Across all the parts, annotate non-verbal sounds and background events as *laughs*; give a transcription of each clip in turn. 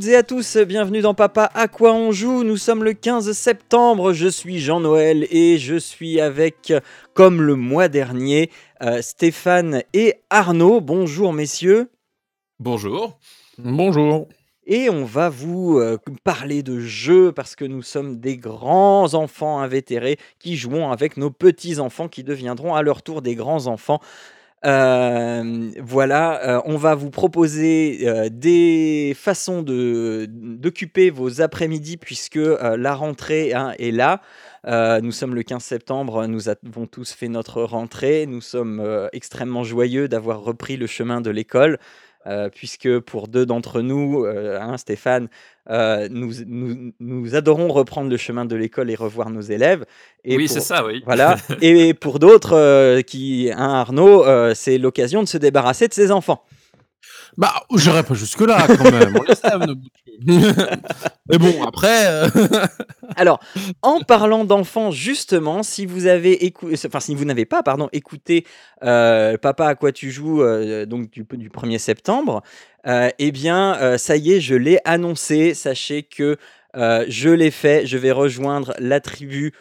Toutes et à tous, bienvenue dans Papa à quoi on joue. Nous sommes le 15 septembre, je suis Jean-Noël et je suis avec, comme le mois dernier, euh, Stéphane et Arnaud. Bonjour messieurs. Bonjour. Bonjour. Et on va vous euh, parler de jeux parce que nous sommes des grands enfants invétérés qui jouons avec nos petits-enfants qui deviendront à leur tour des grands enfants. Euh, voilà, euh, on va vous proposer euh, des façons d'occuper vos après-midi puisque la rentrée hein, est là. nous sommes le 15 septembre, nous avons tous fait notre rentrée, nous sommes extrêmement joyeux d'avoir repris le chemin de l'école. Puisque pour deux d'entre nous, hein, Stéphane, nous, nous, adorons reprendre le chemin de l'école et revoir nos élèves. Et oui, c'est ça, oui. Voilà. *laughs* et pour d'autres, qui, un Arnaud, c'est l'occasion de se débarrasser de ses enfants. Bah, j'irai pas jusque-là quand même. On *laughs* Mais bon, après. Euh, Alors, en parlant d'enfants, justement, si vous avez écouté, enfin, si vous n'avez pas, pardon, écouté euh, Papa à quoi tu joues, euh, donc du, du, 1er septembre, eh bien, ça y est, je l'ai annoncé. Sachez que je l'ai fait. Je vais rejoindre la tribu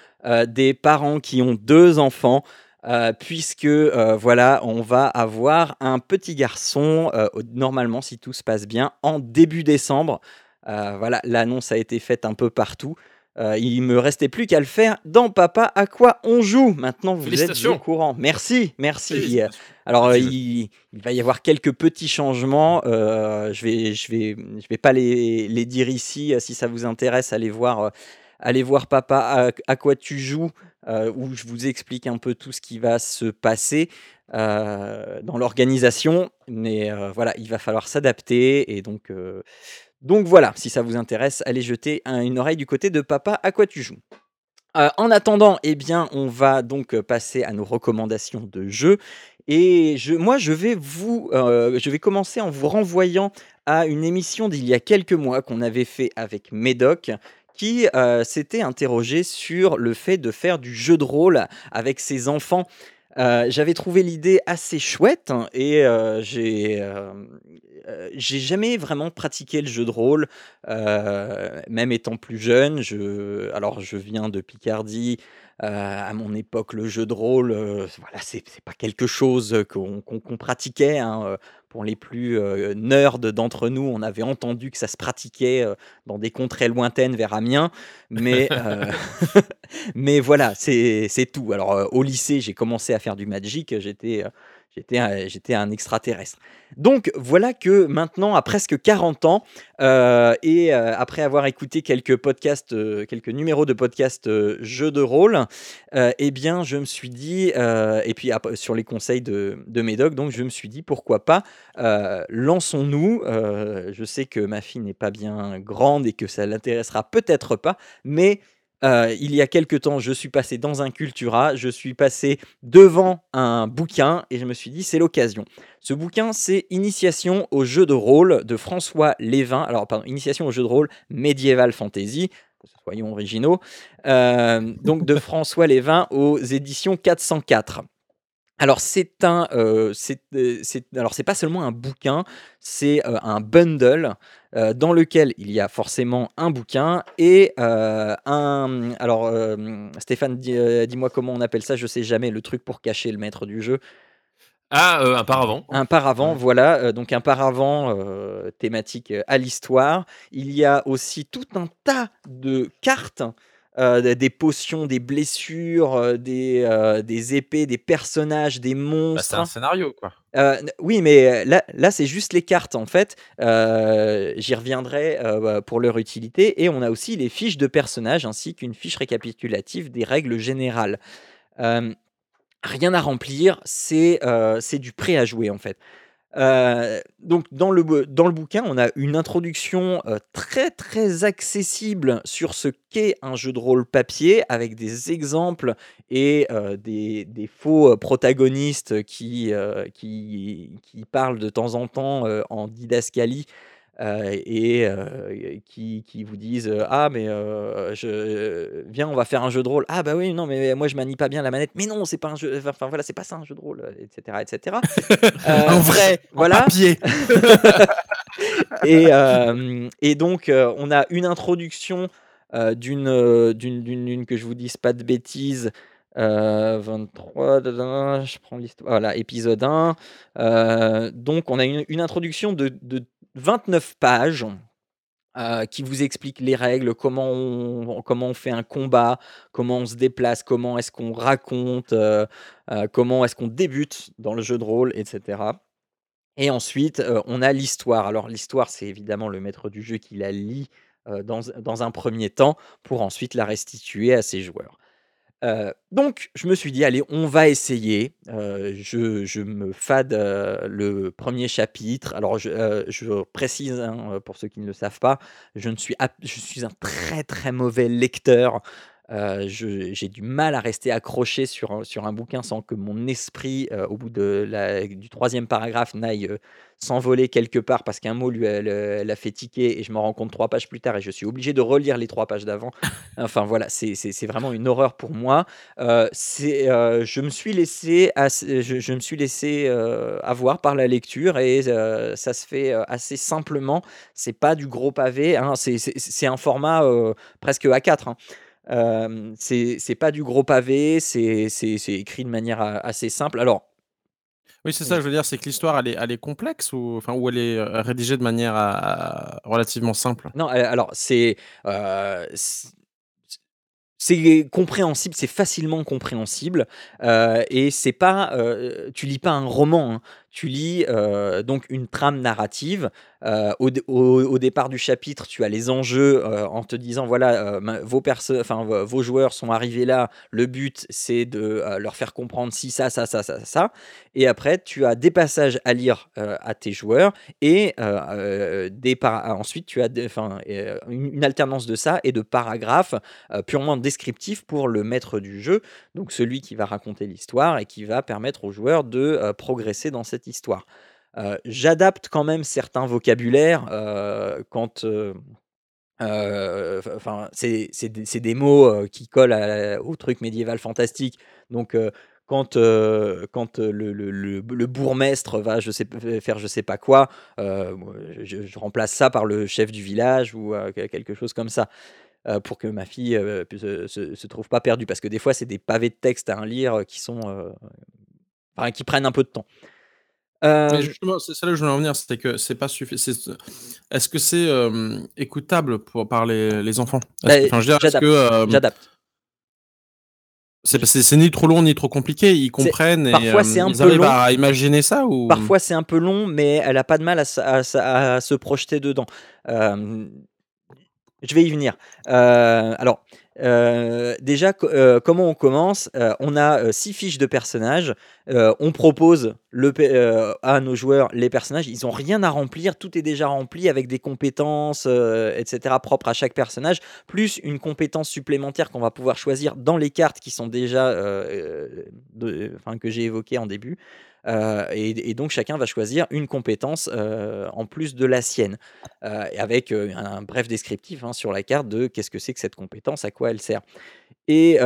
des parents qui ont deux enfants. Euh, puisque euh, voilà, on va avoir un petit garçon, euh, normalement, si tout se passe bien, en début décembre. voilà, l'annonce a été faite un peu partout. il me restait plus qu'à le faire dans Papa à quoi on joue. Maintenant, vous êtes au courant. Merci, merci. Alors, il, va y avoir quelques petits changements. je vais, je vais, je vais pas les, les, dire ici. Si ça vous intéresse, allez voir, allez voir Papa à quoi tu joues euh, où je vous explique un peu tout ce qui va se passer euh, dans l'organisation. Mais euh, voilà, il va falloir s'adapter. Et donc, voilà, si ça vous intéresse, allez jeter une oreille du côté de Papa à quoi tu joues. en attendant, eh bien, on va donc passer à nos recommandations de jeux. Et je, moi, je vais, vous, je vais commencer en vous renvoyant à une émission d'il y a quelques mois qu'on avait fait avec Médoc, qui euh, s'était interrogé sur le fait de faire du jeu de rôle avec ses enfants. Euh, j'avais trouvé l'idée assez chouette hein, et euh, j'ai jamais vraiment pratiqué le jeu de rôle, même étant plus jeune. Je, alors je viens de Picardie, à mon époque, le jeu de rôle, voilà, c'est pas quelque chose qu'on pratiquait. Hein, pour les plus nerds d'entre nous, on avait entendu que ça se pratiquait dans des contrées lointaines vers Amiens, mais, *laughs* *laughs* mais voilà, c'est tout. Alors au lycée, j'ai commencé à faire du Magic, j'étais J'étais un, extraterrestre. Donc voilà que maintenant, à presque 40 ans, euh, et euh, après avoir écouté quelques podcasts, euh, quelques numéros de podcasts jeux de rôle, eh bien, je me suis dit, et puis sur les conseils de, de Médoc, donc je me suis dit, pourquoi pas, lançons-nous. je sais que ma fille n'est pas bien grande et que ça l'intéressera peut-être pas, mais euh, il y a quelque temps, je suis passé dans un Cultura, je suis passé devant un bouquin et je me suis dit c'est l'occasion. Ce bouquin, c'est Initiation au jeu de rôle de François Lévin. Alors, pardon, Initiation au jeu de rôle médiéval fantasy, soyons originaux. Euh, donc de *laughs* François Lévin aux éditions 404. Alors c'est un, euh, euh, c'est, alors c'est pas seulement un bouquin, c'est euh, un bundle dans lequel il y a forcément un bouquin et un. Alors Stéphane, dis, moi comment on appelle ça, je sais jamais le truc pour cacher le maître du jeu. Ah, un paravent. Un paravent, voilà. donc un paravent thématique à l'histoire. Il y a aussi tout un tas de cartes euh, des potions, des blessures, euh, des, euh, des, épées, des personnages, des bah, monstres. c'est un scénario, quoi. oui, mais là, là c'est juste les cartes, en fait. J'y reviendrai pour leur utilité. Et on a aussi les fiches de personnages, ainsi qu'une fiche récapitulative des règles générales. rien à remplir, c'est du prêt à jouer, en fait. Donc dans le, bouquin, on a une introduction très très accessible sur ce qu'est un jeu de rôle papier, avec des exemples et des, faux protagonistes qui, qui, qui, parlent de temps en temps en didascalie et euh, qui, qui, vous disent ah mais je viens on va faire un jeu de rôle. Ah bah oui non mais moi je manie pas bien la manette. Mais non c'est pas un jeu enfin voilà c'est pas ça un jeu de rôle etc etc *laughs* en vrai *laughs* voilà. papier. *laughs* Et, et donc on a une introduction d'une d'une que je vous dise pas de bêtises 23, je prends l'histoire. Voilà, épisode 1. donc, on a une, introduction de, de, 29 pages euh, qui vous expliquent les règles, comment on, comment on fait un combat, comment on se déplace, comment est-ce qu'on raconte, euh, euh, comment est-ce qu'on débute dans le jeu de rôle, etc. Et ensuite, on a l'histoire. Alors l'histoire, c'est évidemment le maître du jeu qui la lit dans, dans, un premier temps pour ensuite la restituer à ses joueurs donc je me suis dit: «Allez, on va essayer». je me fade, le premier chapitre. Alors je, précise, hein, pour ceux qui ne le savent pas, je suis un très, très mauvais lecteur. J'ai du mal à rester accroché sur un sur un bouquin sans que mon esprit, au bout de la du troisième paragraphe n'aille, s'envoler quelque part parce qu'un mot lui l'a fait tiquer et je me rends compte trois pages plus tard et je suis obligé de relire les trois pages d'avant. Enfin voilà, c'est vraiment une horreur pour moi. Euh, euh, je me suis laissé, je, me suis laissé euh, avoir par la lecture et ça se fait assez simplement. C'est pas du gros pavé, hein, c'est un format presque A4. Hein. C'est pas du gros pavé, c'est écrit de manière assez simple. Alors, oui, c'est ça, je veux dire, c'est que l'histoire, elle est, elle est complexe ou, enfin, ou elle est euh, rédigée de manière relativement simple? Non, alors c'est euh, c'est compréhensible, c'est facilement compréhensible euh, et c'est pas, tu lis pas un roman, hein. Tu lis donc une trame narrative euh, au, départ du chapitre, tu as les enjeux en te disant voilà, vos, enfin, vos joueurs sont arrivés là, le but c'est de leur faire comprendre si ça, ça, ça, ça, ça. Et après, tu as des passages à lire à tes joueurs et des ensuite tu as enfin, une, une, alternance de ça et de paragraphes purement descriptifs pour le maître du jeu, donc celui qui va raconter l'histoire et qui va permettre aux joueurs de progresser dans cette histoire. Euh, j'adapte quand même certains vocabulaires euh, quand. Euh, enfin, c'est des, des, mots qui collent au truc médiéval fantastique. Donc, quand, quand le, bourgmestre va je sais, faire je sais pas quoi, je, remplace ça par le chef du village ou quelque chose comme ça. pour que ma fille ne se, trouve pas perdue. Parce que des fois, c'est des pavés de texte à lire qui sont. Qui prennent un peu de temps. Mais justement, c'est ça là où je voulais en venir, c'était que c'est pas suffisant. Est-ce que c'est écoutable pour, par les, les enfants? J'adapte. C'est ni trop long ni trop compliqué, ils comprennent et Parfois, c'est un ils peu long. à imaginer ça ou? Parfois c'est un peu long, mais elle a pas de mal à, à, se projeter dedans. je vais y venir. alors, euh, déjà, euh, comment on commence euh, On a six fiches de personnages. on propose le, à nos joueurs les personnages. Ils n'ont rien à remplir. Tout est déjà rempli avec des compétences, etc., propres à chaque personnage, plus une compétence supplémentaire qu'on va pouvoir choisir dans les cartes qui sont déjà, enfin, que j'ai évoquées en début. Euh, et, donc chacun va choisir une compétence euh, en plus de la sienne, euh, avec un, bref descriptif hein, sur la carte de qu'est-ce que c'est que cette compétence, à quoi elle sert. Et,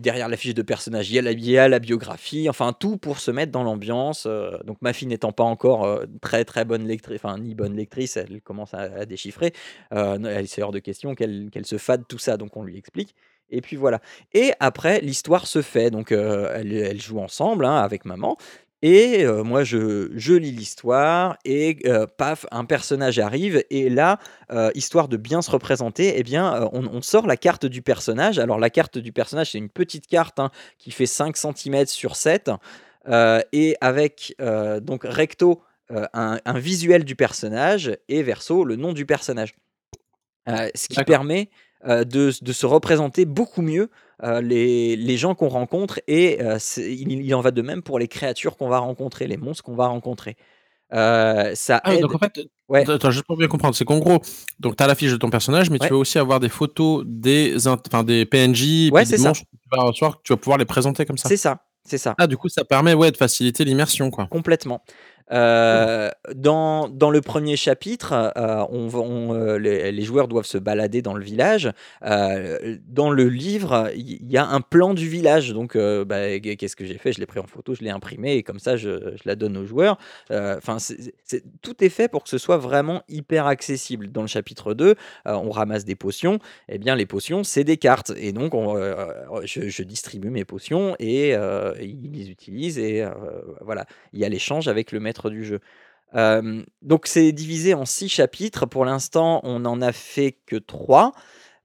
derrière la fiche de personnage, il y, a la, biographie, enfin tout pour se mettre dans l'ambiance. donc ma fille n'étant pas encore très très bonne lectrice, ni bonne lectrice, elle commence à, déchiffrer. elle c'est hors de question qu'elle se fade tout ça, donc on lui explique. Et puis voilà. Et après, l'histoire se fait. Donc, elle, elle, joue ensemble hein, avec maman. Et moi, je, je lis l'histoire et paf, un personnage arrive. Et là, histoire de bien se représenter, eh bien, on, sort la carte du personnage. Alors, la carte du personnage, c'est une petite carte hein, qui fait 5 cm sur 7. et avec donc recto un, un, visuel du personnage et verso le nom du personnage. ce qui permet euh, de, se représenter beaucoup mieux euh, les, gens qu'on rencontre et euh, il, en va de même pour les créatures qu'on va rencontrer, les monstres qu'on va rencontrer. ça Ah aide donc en fait, ouais. attends, juste pour bien comprendre, c'est qu'en gros, donc tu as la fiche de ton personnage, mais tu veux aussi avoir des photos des enfin des PNJ, Ouais, des ça. monstres que tu vas recevoir, que tu vas pouvoir les présenter comme ça? C'est ça, c'est ça. Ah du coup, ça permet, ouais, de faciliter l'immersion, quoi. Complètement. Heu, dans dans le 1er chapitre, heu, on heu, les joueurs doivent se balader dans le village. Dans le livre, il y a un plan du village, donc bah, qu'est qu'est-ce que j'ai fait? Je l'ai pris en photo, je l'ai imprimé et comme ça je je la donne aux joueurs. Enfin, tout est fait pour que ce soit vraiment hyper accessible. Dans le chapitre 2, heu, on ramasse des potions, et bien les potions, c'est des cartes et donc je je distribue mes potions et ils les utilisent et voilà. Il y a l'échange avec le maître du jeu. Donc c'est divisé en 6 chapitres. Pour l'instant, on en a fait que 3.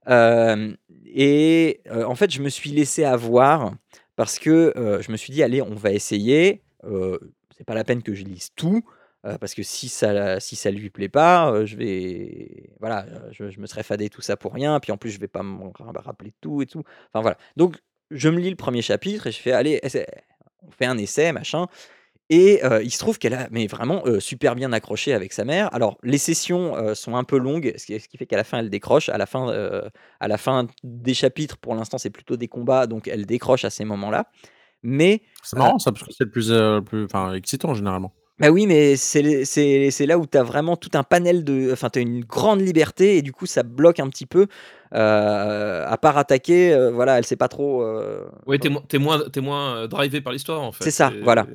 Hem et en fait, je me suis laissé avoir parce que, je me suis dit: «Allez, on va essayer, c'est pas la peine que je lise tout, parce que si ça si ça lui plaît pas, je vais voilà, je je me serais fadé tout ça pour rien, puis en plus je vais pas me ra rappeler tout et tout». Enfin voilà. Donc je me lis le 1er chapitre et je fais: «Allez, on fait un essai machin» et il se trouve qu'elle a mais vraiment, super bien accroché avec sa mère. Alors les sessions, sont un peu longues, ce qui ce qui fait qu'à la fin elle décroche. À la fin, à la fin des chapitres, pour l'instant, c'est plutôt des combats, donc elle décroche à ces moments-là. Mais C'est marrant ça, parce que c'est le plus, plus enfin excitant généralement. Bah oui, mais c'est les c'est c'est là où tu as vraiment tout un panel de enfin, tu as une grande liberté et du coup ça bloque un petit peu. À part attaquer, voilà, elle sait pas trop, Oui, tu es moins es moins drivé par l'histoire, en fait. C'est ça, voilà.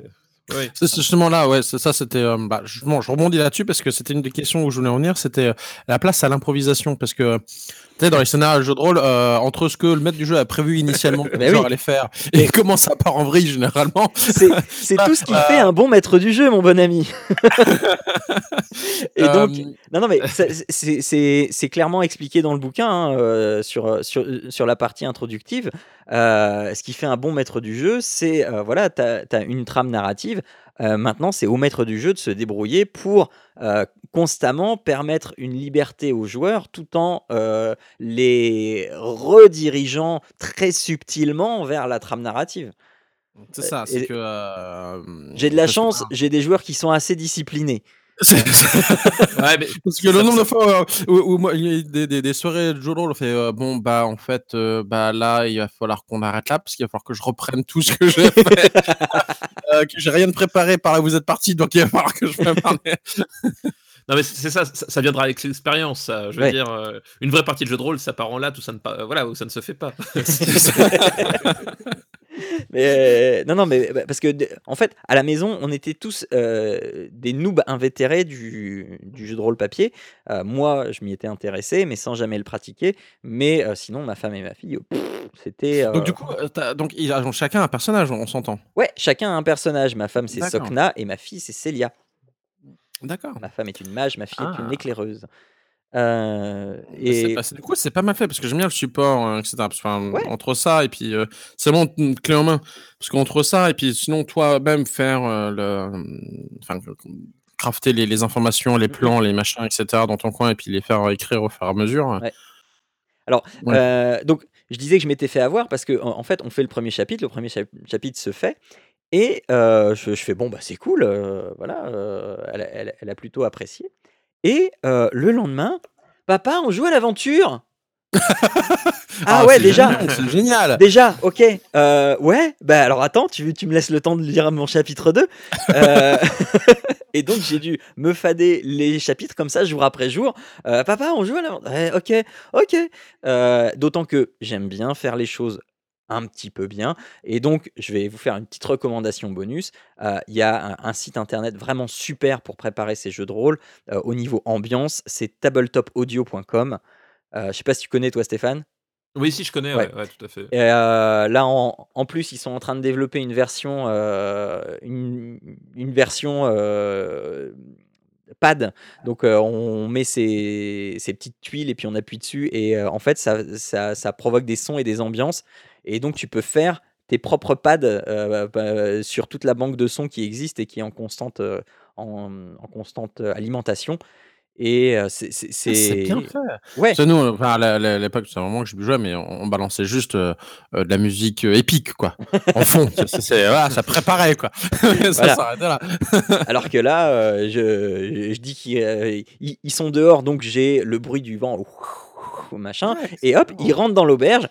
Oui. C'est justement là, ouais, ça, c'était, heu, bah, justement, je rebondis là-dessus parce que c'était une des questions où je voulais en venir, c'était, heu, la place à l'improvisation. Parce que, sais, dans les scénarios de jeux de rôle, heu, entre ce que le maître du jeu a prévu initialement *laughs* que le joueur oui. allait faire et comment ça part en vrille généralement. C'est *laughs* tout ce qui fait un bon maître du jeu, mon bon ami. *laughs* Et donc Hem non, non, mais c'est clairement expliqué dans le bouquin, hein, sur, la partie introductive. Ce qui fait un bon maître du jeu, c'est, voilà, tu as tu as une trame narrative. Heu, maintenant, c'est au maître du jeu de se débrouiller pour, heu, constamment permettre une liberté aux joueurs tout en, heu, les redirigeant très subtilement vers la trame narrative. C'est ça, c'est que, j'ai de la chance, j'ai des joueurs qui sont assez disciplinés. C'est *laughs* Ouais, mais parce que le nombre de fois, heu, où où moi il y a des des des soirées de jeux de rôle, on fait, heu: «Bon, bah, en fait, heu, bah, là, il va falloir qu'on arrête là, parce qu'il va falloir que je reprenne tout ce que j'ai *laughs* fait, que j'ai rien de préparé par là où vous êtes partis, donc il va falloir que je prépare mes» *laughs* Non, mais c'est ça, ça ça viendra avec l'expérience. Je veux Ouais. dire, une vraie partie de jeu de rôle, ça part en latte où ça ne voilà, où ça ne se fait pas. *laughs* Mais non, non, mais bah, parce que en fait, à la maison, on était tous, heu, des noobs invétérés du du jeu de rôle papier. Heu, moi, je m'y étais intéressé, mais sans jamais le pratiquer. Mais sinon, ma femme et ma fille, c'était, Donc du coup, as donc ils ont chacun un personnage, on s'entend? Ouais, chacun a un personnage. Ma femme, c'est. Sokna et ma fille, c'est Célia. D'accord. Ma femme est une mage, ma fille est une Ah. éclaireuse. Heu Bah, et du coup, c'est pas mal fait parce que j'aime bien le support, heu, et cetera. Parce enfin, Ouais. entre ça et puis, heu, c'est une clé en main. Parce qu'entre ça et puis sinon toi-même faire, heu, le, enfin, crafter les les informations, les Mmh mh. plans, les machins et cetera dans ton coin et puis les faire écrire au fur et à mesure, Ouais. Alors, Ouais. donc je disais que je m'étais fait avoir parce qu'en en fait, on fait le 1er chapitre, le 1er chap chapitre se fait et je je fais: «Bon, bah, c'est cool, voilà, elle elle a plutôt apprécié» et le lendemain: «Papa, on joue à l'aventure?» *laughs* Ah Ah, ouais, déjà génial, c'est génial! déjà, OK, heu, ouais, bah, alors attends, tu tu me laisses le temps de lire mon chapitre 2. Heu *laughs* et donc j'ai dû me fader les chapitres comme ça, jour après jour. Heu: «Papa, on joue à l'aven eh OK, OK». D'autant que j'aime bien faire les choses un petit peu bien et donc je vais vous faire une petite recommandation bonus. Heu, il y a un un site internet vraiment super pour préparer ses jeux de rôle, heu, au niveau ambiance, c'est tabletopaudio.com. Heu, je sais pas si tu connais toi, Stéphane? Oui, si, je connais, Ouais ouais, ouais, tout à fait. et heu, là, en en plus, ils sont en train de développer une version, une une version, pad. Donc on met ses petites tuiles et puis on appuie dessus et en fait, ça ça ça provoque des sons et des ambiances et donc tu peux faire tes propres pads, heu, bah, sur toute la banque de sons qui existe et qui est en constante, heu, en, en constante alimentation Et euh, c'est c'est- Ah, c'est c'est- bien fait. Ouais, C'est nous, enfin, à l'époque, c'est vraiment que je jouais, mais on, on balançait juste euh, euh, de la musique euh, épique, quoi. En fond, *laughs* voilà, ça préparait, quoi. *laughs* ça Voilà. s'arrêtait là. *laughs* alors que là, euh, je, je dis qu'ils euh, ils- ils sont dehors, donc j'ai le bruit du vent, machin, et hop, ils rentrent dans l'auberge,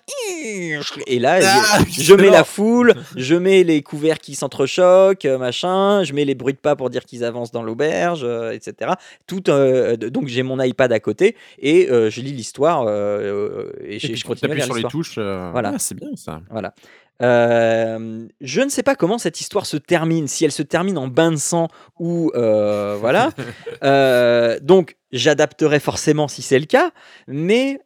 et là, je, je mets la foule, je mets les couverts qui s'entrechoquent, machin, je mets les bruits de pas pour dire qu'ils avancent dans l'auberge, etc. Tout, euh, donc j'ai mon iPad à côté et euh, je lis l'histoire euh, et, Et je, puis, je tu continue à lire sur les touches. Voilà. c'est bien ça. Voilà. Euh, je ne sais pas comment cette histoire se termine, si elle se termine en bain de sang ou euh, *laughs* voilà. Euh, donc j'adapterai forcément si c'est le cas, mais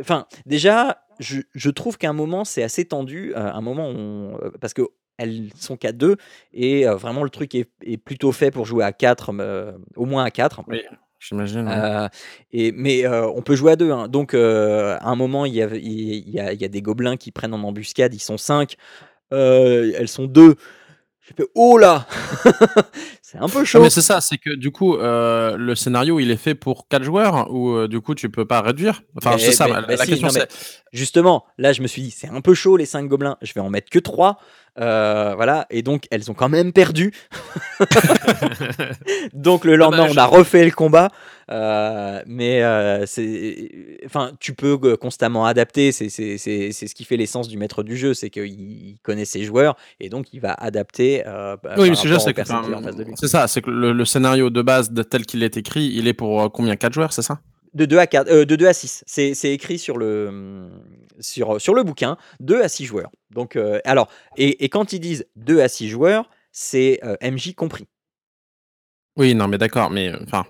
enfin déjà je, je trouve qu'à un moment c'est assez tendu, un moment on- parce que elles sont qu'à deux et vraiment le truc est, est plutôt fait pour jouer à quatre, euh, au moins à quatre. Oui, j'imagine. ouais. Euh, et, mais euh, on peut jouer à deux. hein. Donc, euh, à un moment, il y, a, il, y a, il y a des gobelins qui prennent en embuscade. Ils sont cinq. Euh, elles sont deux. J'ai fait Oh là *laughs* C'est un peu Ah, chaud. mais c'est ça, c'est que du coup, euh, le scénario, il est fait pour 4 joueurs ou euh, du coup, tu peux pas réduire? Enfin, Mais- c'est ça, mais- la, la si, question non, mais- c'est. Justement, là, je me suis dit C'est un peu chaud, les cinq gobelins. Je vais en mettre que trois. Euh, voilà. Et donc, elles ont quand même perdu. *laughs* Donc le lendemain, Dommage. on a refait le combat, euh, mais euh, c'est, enfin, tu peux constamment adapter. C'est c'est- c'est- c'est ce qui fait l'essence du maître du jeu, c'est qu'il il connaît ses joueurs et donc il va adapter. euh, bah, Oui, le sujet, c'est que en face de lui. c'est ça, c'est que le, le scénario de base, de- tel qu'il est écrit, il est pour euh, combien? 4 joueurs, c'est ça? De 2 à 4, euh, de 2 à 6. C'est écrit sur le, sur, sur le bouquin, 2 à 6 joueurs. Donc, euh, alors, et, et quand ils disent 2 à 6 joueurs, c'est euh, MJ compris. Oui, non, mais d'accord, mais euh, enfin,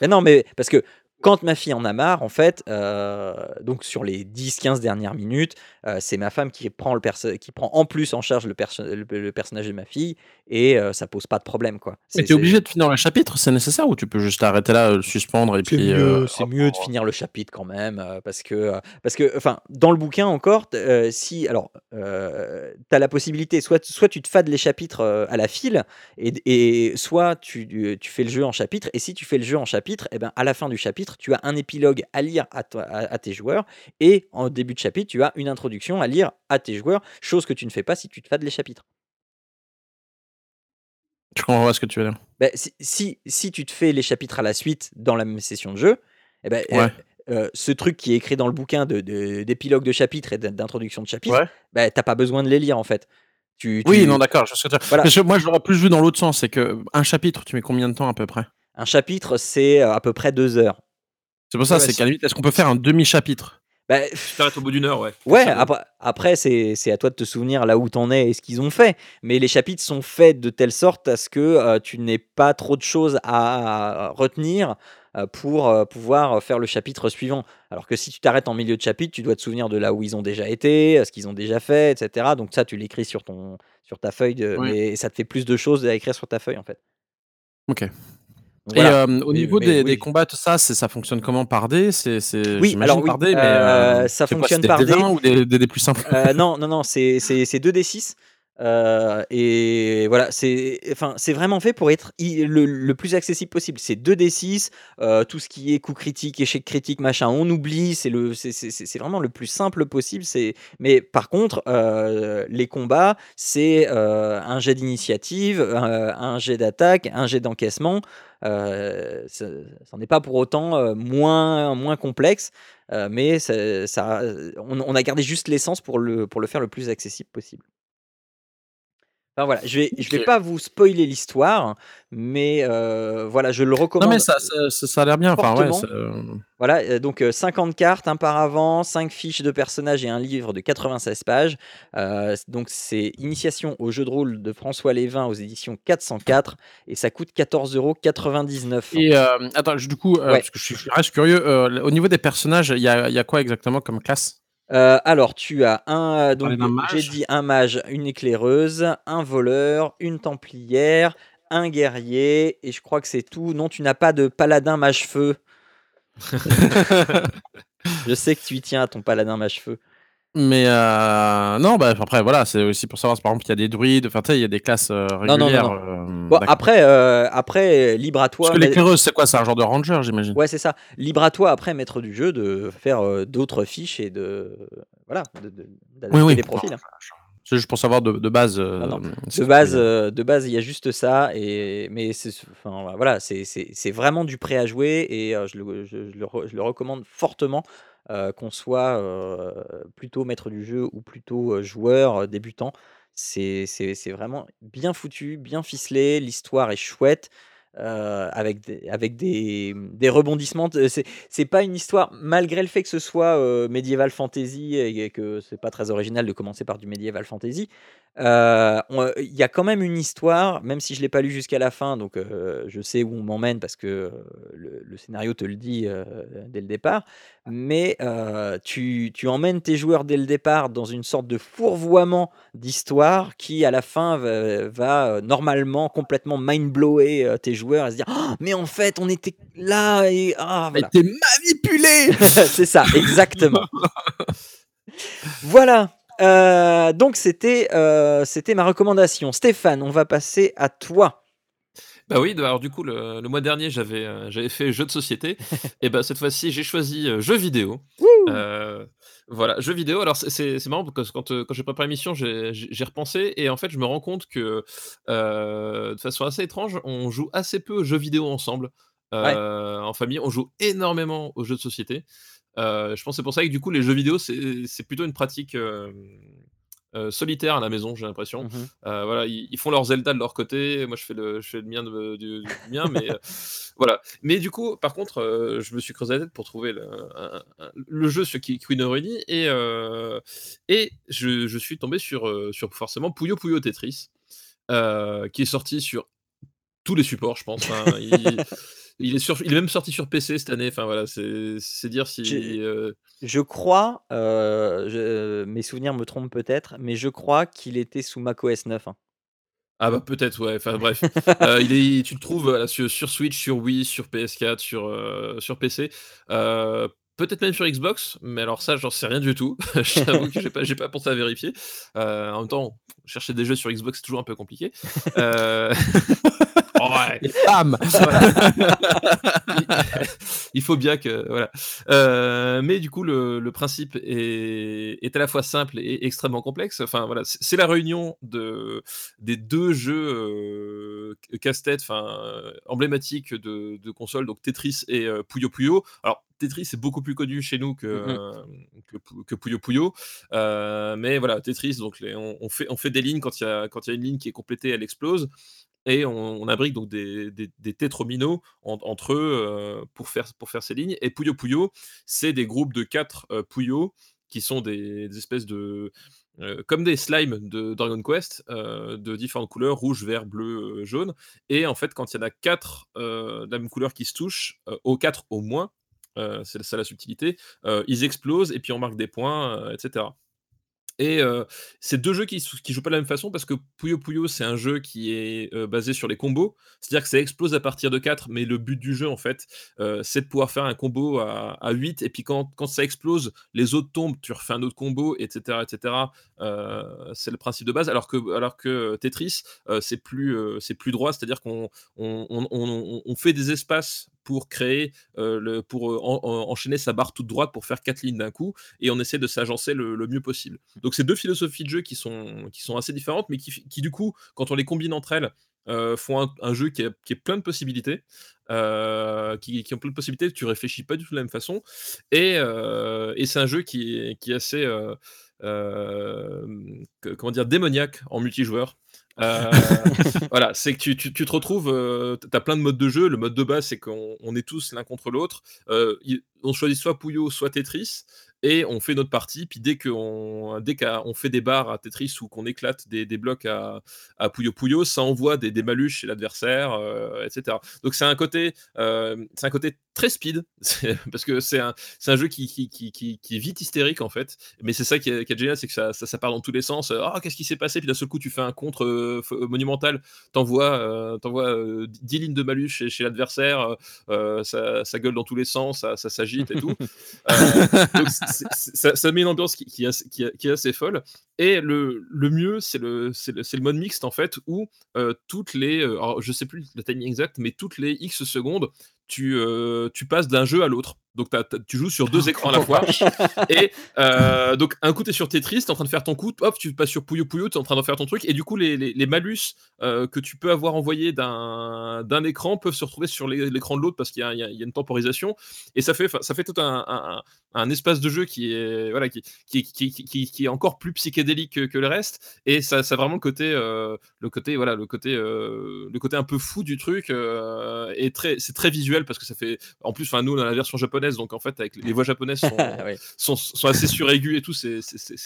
Mais non, mais parce que quand ma fille en a marre, en fait, euh, donc sur les 10-15 dernières minutes, euh, c'est ma femme qui prend, le qui prend en plus en charge le, perso- le- le personnage de ma fille et euh, ça pose pas de problème. quoi. mais t'es obligé de finir le chapitre, c'est nécessaire ou tu peux juste arrêter là, euh, le suspendre et puis. c'est mieux de finir le chapitre quand même, parce que, parce que, enfin, dans le bouquin encore, si, alors, tu as la possibilité, soit, soit tu te fades les chapitres à la file, et, et soit tu, tu fais le jeu en chapitre, et si tu fais le jeu en chapitre, et ben, à la fin du chapitre, tu as un épilogue à lire à, toi- à- à tes joueurs, et en début de chapitre, tu as une introduction à lire à tes joueurs, chose que tu ne fais pas si tu te fades les chapitres. Je comprends pas ce que tu veux dire? Ben, si, si, si tu te fais les chapitres à la suite dans la même session de jeu, eh ben, euh, Ouais. euh, ce truc qui est écrit dans le bouquin de- de- d'épilogue de, chapitres et d'in- d'introduction de chapitres, Ouais. ben, t'as pas besoin de les lire en fait. Tu, Oui, non, d'accord, je. Voilà. Moi, je l'aurais plus vu dans l'autre sens, c'est que un chapitre, tu mets combien de temps à peu près? Un chapitre, c'est euh, à peu près deux heures. C'est pour ça, Ouais, c'est qu'à limite, est-ce qu'on peut faire un demi-chapitre? Ben, Tu t'arrêtes au bout d'une heure, ouais. Ouais, après, après c'est c'est à toi de te souvenir là où t'en es et ce qu'ils ont fait. Mais les chapitres sont faits de telle sorte à ce que euh, tu n'aies pas trop de choses à, à retenir euh, pour euh, pouvoir faire le chapitre suivant. Alors que si tu t'arrêtes en milieu de chapitre, tu dois te souvenir de là où ils ont déjà été, ce qu'ils ont déjà fait, etc. Donc ça, tu l'écris sur, ton, sur ta feuille, de, Oui. mais ça te fait plus de choses à écrire sur ta feuille en fait. Ok. Donc Et voilà. euh, au Mais- niveau mais des, oui. des combats, tout ça, ça fonctionne comment par dé C'est c'est- Oui, j'imagine alors oui, par dé, mais euh, euh, ça quoi, fonctionne c'est par des dé. D20 ou des, des, des plus simples? Euh, non, non, non, c'est c'est- c'est 2d6. Et voilà, c'est enfin, vraiment fait pour être le, plus accessible possible. C'est 2d6, euh, tout ce qui est coup critique, échec critique, machin, on oublie. C'est vraiment le plus simple possible. Mais par contre, les combats, c'est un jet d'initiative, un jet d'attaque, un jet d'encaissement. Euh, ça n'est pas pour autant moins, moins complexe. Mais ça- on, on a gardé juste l'essence pour le, pour le faire le plus accessible possible. Enfin voilà, je vais, je vais pas vous spoiler l'histoire, mais euh, voilà, je le Non, recommande. mais ça, ça, a l'air bien. Enfin, ouais, euh, Voilà, euh, donc euh, 50 cartes, un par avant, 5 fiches de personnages et un livre de 96 pages. Euh, donc c'est Initiation au jeu de rôle de François Lévin aux éditions 404 et ça coûte 14,99€. Et euh, attends, du coup, Ouais. parce que je, suis- je reste curieux, au niveau des personnages, il y a, il y a quoi exactement comme classe? Euh, alors, tu as un. Donc, j'ai mage. dit un mage, une éclaireuse, un voleur, une templière, un guerrier, et je crois que c'est tout. Non, tu n'as pas de paladin mage-feu. *laughs* Je sais que tu y tiens à ton paladin mage-feu. Mais heu, non, bah, après voilà, c'est aussi pour savoir si par exemple il y a des druides, enfin tu sais, il y a des classes, heu, Non, non, non, régulières, non. Bon d'accord. après, après libre à Parce toi que mais l'éclaireuse, c'est quoi? C'est un genre de ranger, j'imagine? Ouais, c'est ça. Libre à toi après maître du jeu de faire, d'autres fiches et de voilà, de de Oui, oui. des profils, hein. c'est juste pour savoir de de base, De qu'il base, heu, de base, il y a juste ça et mais c'est enfin voilà, c'est vraiment du prêt à jouer et je le je je le re je le recommande fortement, heu, qu'on soit, heu, plutôt maître du jeu ou plutôt, heu, joueur, débutant. C'est vraiment bien foutu, bien ficelé, l'histoire est chouette, heu, avec des avec des, des rebondissements de c'est c'est pas une histoire malgré le fait que ce soit, heu, médiéval fantasy et que c'est pas très original de commencer par du médiéval fantasy, on il y a quand même une histoire, même si je l'ai pas lu jusqu'à la fin donc je sais où on m'emmène parce que, le scénario te le dit, dès le départ. Mais tu tu emmènes tes joueurs dès le départ dans une sorte de fourvoiement d'histoire qui à la fin va va, normalement complètement mind blower, heu, tes joueurs et se dire: «Mais en fait on était là et ah!» A voilà. été manipulé! *laughs* C'est ça, exactement. *laughs* Voilà, heu, donc c'était, heu, c'était ma recommandation. Stéphane, on va passer à toi. Bah oui, d alors du coup le le mois dernier j'avais, heu, j'avais fait jeux de société *laughs* et bah, cette fois-ci j'ai choisi, jeux vidéo. Voilà, jeux vidéo alors c'est marrant parce que quand, heu, quand j'ai préparé l'émission, j'ai repensé et en fait je me rends compte que, heu, de façon assez étrange, on joue assez peu aux jeux vidéo ensemble, Ouais. heu, en famille. On joue énormément aux jeux de société. Je pense c'est pour ça que du coup les jeux vidéo c'est c'est plutôt une pratique, hem, heu, solitaire à la maison, j'ai l'impression. Mmh mh. Heu, voilà, ils ils font leur Zelda de leur côté, moi je fais le je fais le mien de du du mien, mais heu, *laughs* voilà. Mais du coup, par contre, heu, je me suis creusé la tête pour trouver le un un un le jeu sur qui qui nous réunit et et je je suis tombé sur, sur forcément Puyo Puyo Tetris, qui est sorti sur tous les supports je pense, hein. *laughs* Il il est sur il est même sorti sur PC cette année, enfin voilà, c'est dire si, je crois, heu, je mes souvenirs me trompent peut-être, mais je crois qu'il était sous macOS 9, hein. Ah bah, peut-être ouais, enfin bref. *laughs* Il est tu le trouves, sur Switch, sur Wii, sur PS4, sur, sur PC, peut-être même sur Xbox, mais alors ça j'en sais rien du tout. *laughs* Je t'avoue que j'ai pas j'ai pas pensé à vérifier. En même temps, chercher des jeux sur Xbox, c'est toujours un peu compliqué. *laughs* Heu, ouais! Et bam! *laughs* Voilà. Il faut bien que voilà. Heu, mais du coup le le principe est est à la fois simple et extrêmement complexe. Enfin voilà, c'est la réunion de des 2 jeux, heu, c casse-tête, enfin, emblématiques de de consoles, donc Tetris et heu, Puyo Puyo. Alors Tetris est beaucoup plus connu chez nous que, Mmh mh. hem, que Pu que Puyo Puyo. Mais voilà, Tetris donc les on on fait on fait des lignes quand il y a quand il y a une ligne qui est complétée, elle explose et on on imbrique donc des des tétrominos ent entre eux, heu, pour faire ces lignes. Et Puyo Puyo, c'est des groupes de 4, heu, Puyo qui sont des espèces de, heu, comme des slimes de Dragon Quest, de différentes couleurs, rouge, vert, bleu, jaune. Et en fait, quand il y en a 4, heu, de la même couleur qui se touchent, aux 4 au moins, c'est ça la subtilité, ils explosent et puis on marque des points, heu et c'est 2 jeux qui qui jouent pas de la même façon parce que Puyo Puyo, c'est un jeu qui est, basé sur les combos. C'est-à-dire que ça explose à partir de 4, mais le but du jeu en fait, c'est de pouvoir faire un combo à à 8 et puis quand ça explose, les autres tombent, tu refais un autre combo et cetera et cetera. Heu, c'est le principe de base alors que Tetris, c'est plus, c'est plus droit, c'est-à-dire qu'on on on on on fait des espaces pour créer, le pour, en enchaîner sa barre toute droite pour faire 4 lignes d'un coup et on essaie de s'agencer le mieux possible. Donc c'est 2 philosophies de jeu qui sont assez différentes, mais qui du coup, quand on les combine entre elles, heu, font un jeu qui est plein de possibilités, qui qui ont plein de possibilités, tu réfléchis pas du tout de la même façon et c'est un jeu qui est assez, comment dire? Démoniaque en multijoueur. Heu, voilà, c'est que tu tu tu te retrouves, heu, tu as plein de modes de jeu. Le mode de base, c'est qu'on on est tous l'un contre l'autre. Il on choisit soit Puyo, soit Tetris et on fait notre partie. Puis dès qu'on dès qu'a on fait des barres à Tetris ou qu'on éclate des des blocs à à Puyo Puyo, ça envoie des des malus chez l'adversaire, heu et cetera. Donc c'est un côté, hem, c'est un côté très speed, *laughs* parce que c'est un c'est un jeu qui qui qui qui qui est vite hystérique en fait, mais c'est ça qui est qui est génial, c'est que ça ça ça part dans tous les sens. «Ah qu'est-ce qui s'est passé?» puis d'un seul coup, tu fais un contre, heu, f monumental, tu envoies, heu, tu envoies, heu, 10 lignes de malus chez chez l'adversaire, ça ça gueule dans tous les sens, ça ça s'agite et tout. *laughs* Donc ça, met une ambiance qui, est, assez, folle. Et le, le mieux, c'est le, le mode mixte, en fait, où euh, toutes les. euh, alors, je sais plus le timing exact, mais toutes les X secondes, tu, euh, tu passes d'un jeu à l'autre. Donc, tu joues sur deux *laughs* écrans à la fois. Et euh, donc, un coup, tu es sur Tetris, tu en train de faire ton coup, hop, tu passes sur Puyo Puyo, tu es en train de faire ton truc. Et du coup, les, les, les malus euh, que tu peux avoir envoyés d'un écran peuvent se retrouver sur l'é- l'écran de l'autre parce qu'il y, y y a une temporisation. Et ça fait, ça fait tout un, un- espace de jeu qui est, voilà, qui, qui, qui, qui, qui- est encore plus psychédélique que, que le reste. Et ça, ça a vraiment le côté, euh, le côté, voilà, le côté, le côté un peu fou du truc. et c'est très visuel parce que ça fait. En plus, enfin, nous, on a la version japonaise, donc en fait, avec les voix japonaises sont, *laughs* sont assez suraigus et tout, c'est-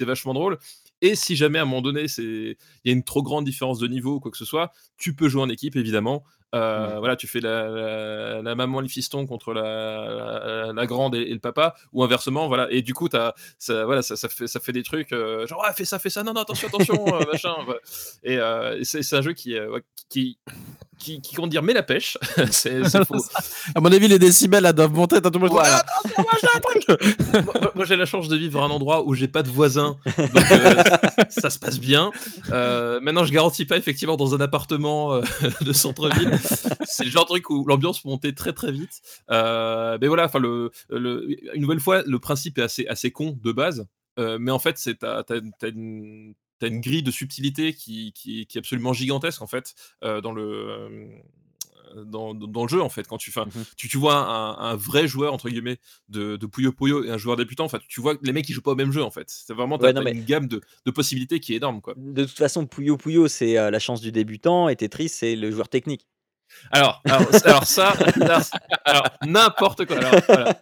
vachement drôle. Et si jamais à un moment donné, c'est il y a une trop grande différence de niveau ou quoi que ce soit, tu peux jouer en équipe évidemment. Euh, Ouais. Voilà, tu fais la, la- la maman et le fiston contre la, grande et, et le papa, ou inversement, voilà. Et du coup, as, ça, voilà, ça, ça fait, ça fait des trucs euh, genre, ah, fais ça, fais ça, non, non, attention, attention, *laughs* euh, machin. voilà. Et, euh, et c'est un jeu qui, qui, qui, qui, comment dire, met la pêche. *laughs* c'est c'est *laughs* faux. À mon avis, les décibels là, doivent monter. Tout le monde. Voilà. Ah, moi, j'ai *laughs* moi, la chance de vivre à un endroit où j'ai pas de voisins, donc euh, ça se passe bien. Euh, maintenant, je garantis pas effectivement dans un appartement euh, de centre-ville. C'est le genre de truc où l'ambiance montait très très vite. Euh, mais voilà, enfin le, le- une nouvelle fois, le principe est assez assez con de base, euh, mais en fait, c'est t'as, t'as- t'as une T'as une grille de subtilité qui, qui, qui est absolument gigantesque en fait euh, dans le euh, dans, le jeu en fait quand tu Mhm. tu, tu vois un, un vrai joueur entre guillemets de, de Puyo Puyo et un joueur débutant en fait tu vois les mecs ils jouent pas au même jeu en fait c'est vraiment t'as, Ouais, non, t'as mais- une gamme de, de possibilités qui est énorme quoi De toute façon, Puyo Puyo, c'est euh, la chance du débutant et Tetris, c'est le joueur technique. alors alors, alors ça *laughs* alors, alors, n'importe quoi alors, voilà.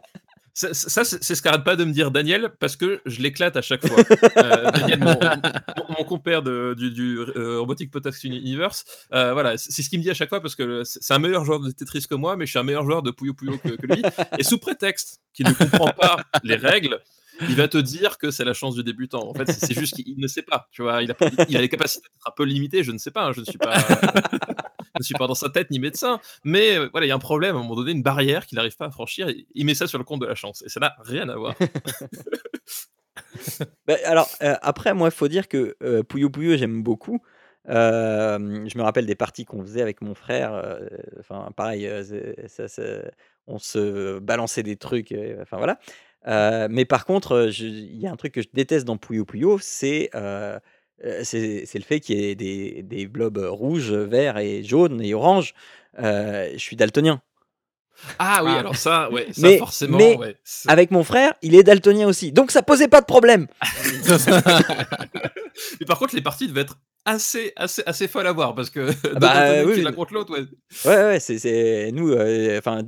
Ça, ça, c'est ce qu'arrête pas de me dire Daniel, parce que je l'éclate à chaque fois. *laughs* Euh, Daniel, mon, mon- mon compère de- du, du, euh, Robotic Potax Universe, euh, voilà, c'est ce qu'il me dit à chaque fois, parce que c'est c'est un meilleur joueur de Tetris que moi, mais je suis un meilleur joueur de Puyo Puyo que, que lui. Et sous prétexte qu'il ne comprend pas les règles, il va te dire que c'est la chance du débutant. En fait, c'est juste qu'il ne sait pas. Tu vois, il a, il les capacités d'être un peu limitées. Je ne sais pas. hein, je ne suis pas. je ne suis pas dans sa tête ni médecin, mais euh, voilà, il y a un problème à un moment donné, une barrière qu'il n'arrive pas à franchir. Il met ça sur le compte de la chance, et ça n'a rien à voir. *laughs* Bah, alors, euh, après, moi, il faut dire que euh, Puyo Puyo, j'aime beaucoup. Euh, je me rappelle des parties qu'on faisait avec mon frère. Enfin, pareil, ça- on se balançait des trucs. Enfin, voilà. Euh, mais par contre, euh, il y a un truc que je déteste dans Puyo Puyo, c'est euh, euh, le fait qu'il y ait des, des blobs rouges, verts et jaunes et oranges. Euh, je suis daltonien. Ah oui, Ah. alors ça, ouais, ça Mais- forcément, mais- ouais. Avec mon frère, il est daltonien aussi. Donc ça posait pas de problème. *laughs* Mais par contre, les parties devaient être assez, assez, assez folles à voir parce que deux bah, oui, l'un contre l'autre, ouais. Ouais, ouais, c'est, nous. Enfin,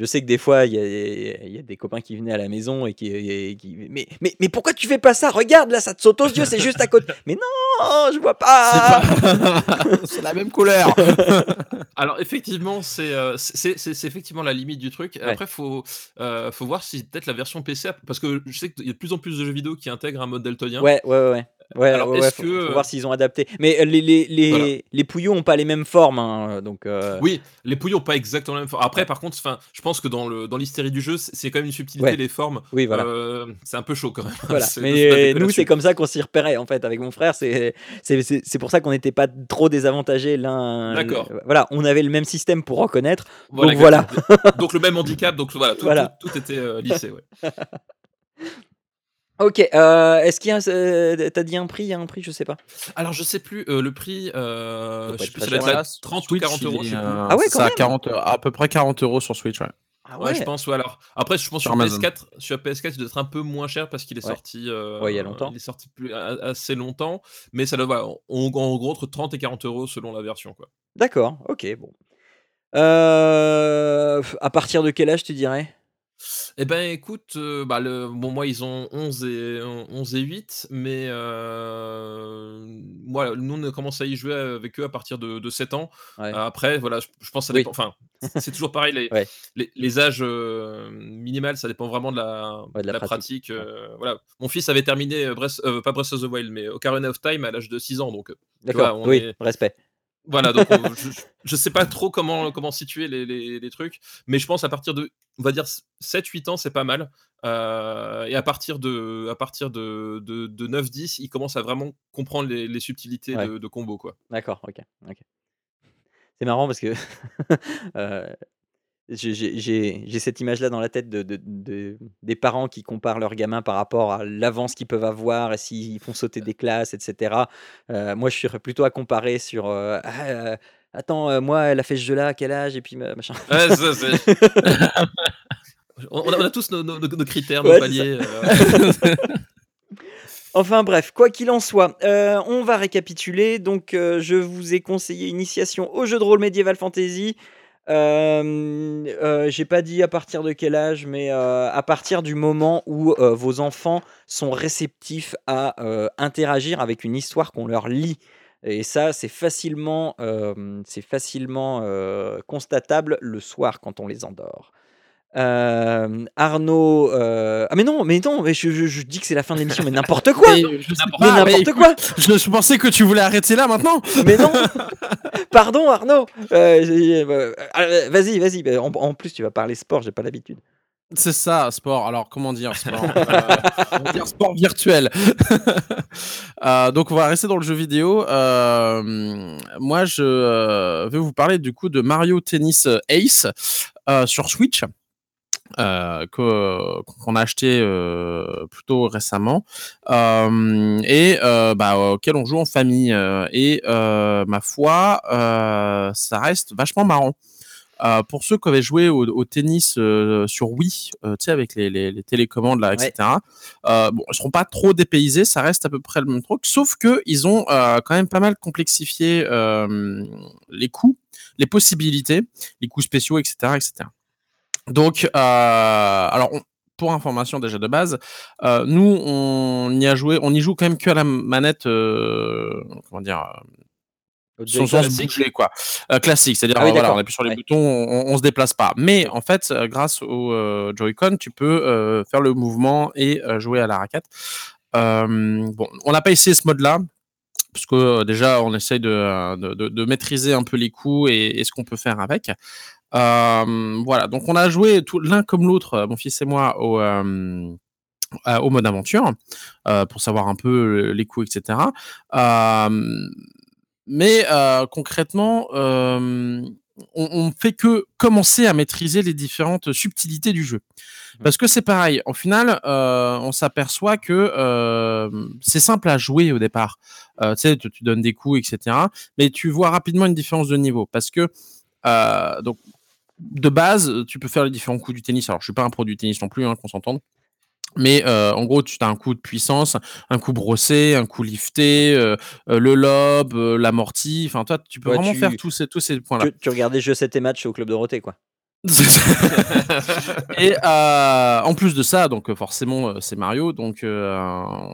je sais que des fois, il y a, il y a des copains qui venaient à la maison et qui, et qui- mais, mais, mais pourquoi tu fais pas ça? Regarde, là, ça te saute aux yeux, c'est juste à côté. *laughs* Mais non, je vois pas. C'est *laughs* *laughs* la même couleur. Alors effectivement, c'est euh, c'est effectivement la limite du truc. Après, faut euh, faut voir si peut-être la version PC, parce que je sais qu'il y a de plus en plus de jeux vidéo qui intègrent un mode daltonien. Ouais, ouais, ouais. Ouais, Alors, ouais, ouais, faut, que, faut euh, voir s'ils ont adapté. Mais euh, les, les, les, Voilà. les pouillons ont pas les mêmes formes, hein, donc. euh, Oui, les pouilles ont pas exactement la même forme. Après, par contre, je pense que dans le dans l'hystérie du jeu, c'est quand même une subtilité Ouais. les formes. Oui, voilà. Euh, c'est un peu chaud quand même. Voilà. *laughs* Mais nous, c'est comme ça qu'on s'y repérait en fait avec mon frère. C'est pour ça qu'on n'était pas trop désavantagés l'un. D'accord. Voilà, on avait le même système pour reconnaître. Voilà, donc voilà. donc le même handicap, donc voilà, tout, Voilà. tout, tout était euh, lissé. Ouais. *laughs* Ok. euh, Est-ce qu'il y a, un- euh, t'as dit un prix Il y a un prix, je sais pas. Alors je sais plus euh, le prix. Euh, je sais être plus, ça doit être à 30 ou 40 euros. je sais plus. Ah ouais, quand ça a même. 40, à peu près 40 euros sur Switch. Ouais. Ah Ouais, je pense. Ouais, alors après, je pense Sur sur, Amazon. PS4, sur PS4, il doit être un peu moins cher parce qu'il est Ouais. sorti. euh, Ouais, il y a longtemps. Il est sorti plus, a- assez longtemps, mais ça doit. Voilà, en, en gros entre 30 et 40 euros selon la version, quoi. D'accord. Ok. Bon. Euh, à partir de quel âge tu dirais? Eh ben, écoute, euh, bah, le, bon, moi, ils ont 11 et 11 et 8, mais euh, moi, nous, on a commencé à y jouer avec eux à partir de, de 7 ans. Ouais. Euh, après, voilà, je, je pense que ça Oui. dépend. Enfin, c'est toujours pareil. Les, Ouais. les, les âges euh, minimales, ça dépend vraiment de la, Ouais, de la la pratique. pratique. euh, voilà. Mon fils avait terminé, euh, Breath- euh, pas Breath of the Wild, mais Ocarina of Time à l'âge de 6 ans. Donc, euh, D'accord. Oui. est- Respect. Voilà, donc on- je, je sais pas trop comment, comment situer les, les- les trucs, mais je pense à partir de, on va dire 7-8 ans, c'est pas mal. Euh, et à partir de, à partir de, de, de 9-10, il commence à vraiment comprendre les, les subtilités Ouais. de, de combo. Quoi. D'accord, OK, OK. C'est marrant parce que, heu, *laughs* j'ai cette image-là dans la tête de de de des parents qui comparent leurs gamins par rapport à l'avance qu'ils peuvent avoir et s'ils font sauter des classes et cetera. Heu, moi, je serais plutôt à comparer sur, heu: «Ah, attends, moi, elle a fait ce jeu-là à quel âge?» et puis ma machin. Ouais, ça, c'est- *laughs* on, on a, on a tous nos, nos- nos critères, nos Ouais, paliers. euh, *laughs* Enfin bref, quoi qu'il en soit, on va récapituler. Donc, je vous ai conseillé Initiation au jeu de rôle Medieval Fantasy. Hem, heu, j'ai pas dit à partir de quel âge, mais, heu, à partir du moment où, vos enfants sont réceptifs à, interagir avec une histoire qu'on leur lit. Et ça, c'est facilement, facilement, constatable le soir quand on les endort. Arnaud, ah mais non, mais non, mais je je je dis que c'est la fin de l'émission, mais n'importe *laughs* quoi! Mais N'importe quoi! Je, *laughs* je pensais que tu voulais arrêter là maintenant. *laughs* Mais non! Pardon Arnaud! J'ai heu, ah, vas-y, vas-y, bah, en en plus tu vas parler sport, j'ai pas l'habitude. C'est ça, sport. Alors, comment dire sport? Euh, dire sport virtuel? Euh, donc, on va rester dans le jeu vidéo. Euh, moi, je euh, vais vous parler du coup de Mario Tennis Ace euh, sur Switch. Euh, qu'on a acheté euh, plutôt récemment euh, et bah, auquel on joue en famille et ma foi ça reste vachement marrant pour ceux qui avaient joué au, au tennis sur Wii, tu sais, avec les, les, les télécommandes, là, Ouais. etc., euh, bon, ils seront pas trop dépaysés, ça reste à peu près le même truc, sauf que ils ont quand même pas mal complexifié les coûts, les possibilités, les coûts spéciaux, etc., etc. Donc, euh, alors, on- pour information déjà de base, euh, nous, on y a joué, on y joue quand même que à la manette, euh, comment dire, Au sans, Joy-Con. sans se classique. bouger quoi classique c'est à dire Ah oui, voilà on appuie sur les Ouais. boutons on, on se déplace pas mais en fait grâce au Joy-Con tu peux faire le mouvement et jouer à la raquette bon on n'a pas essayé ce mode là parce que déjà on essaye de, de, de- de maîtriser un peu les coups et, et ce qu'on peut faire avec voilà donc on a joué l'un comme l'autre euh, mon fils et moi au euh, euh, au mode aventure euh, pour savoir un peu les coups etc euh, mais euh, concrètement, euh, on, on fait que commencer à maîtriser les différentes subtilités du jeu. Parce que c'est pareil, au final, euh, on s'aperçoit que euh, c'est simple à jouer au départ. Euh, tu sais, tu, tu donnes des coups, etc. Mais tu vois rapidement une différence de niveau. Parce que, euh, donc, de base, tu peux faire les différents coups du tennis. Alors, je suis pas un pro du tennis non plus, hein, qu'on s'entende. Mais euh, en gros, tu as un coup de puissance, un coup brossé, un coup lifté, euh, euh, le lob, euh, l'amorti. Enfin, toi, tu peux Ouais, vraiment tu- faire tous ces, tous ces points-là. Tu, tu regardais Jeux 7 et matchs au Club Dorothée, quoi. *laughs* et euh, en plus de ça, donc euh, forcément, euh, c'est Mario, donc euh,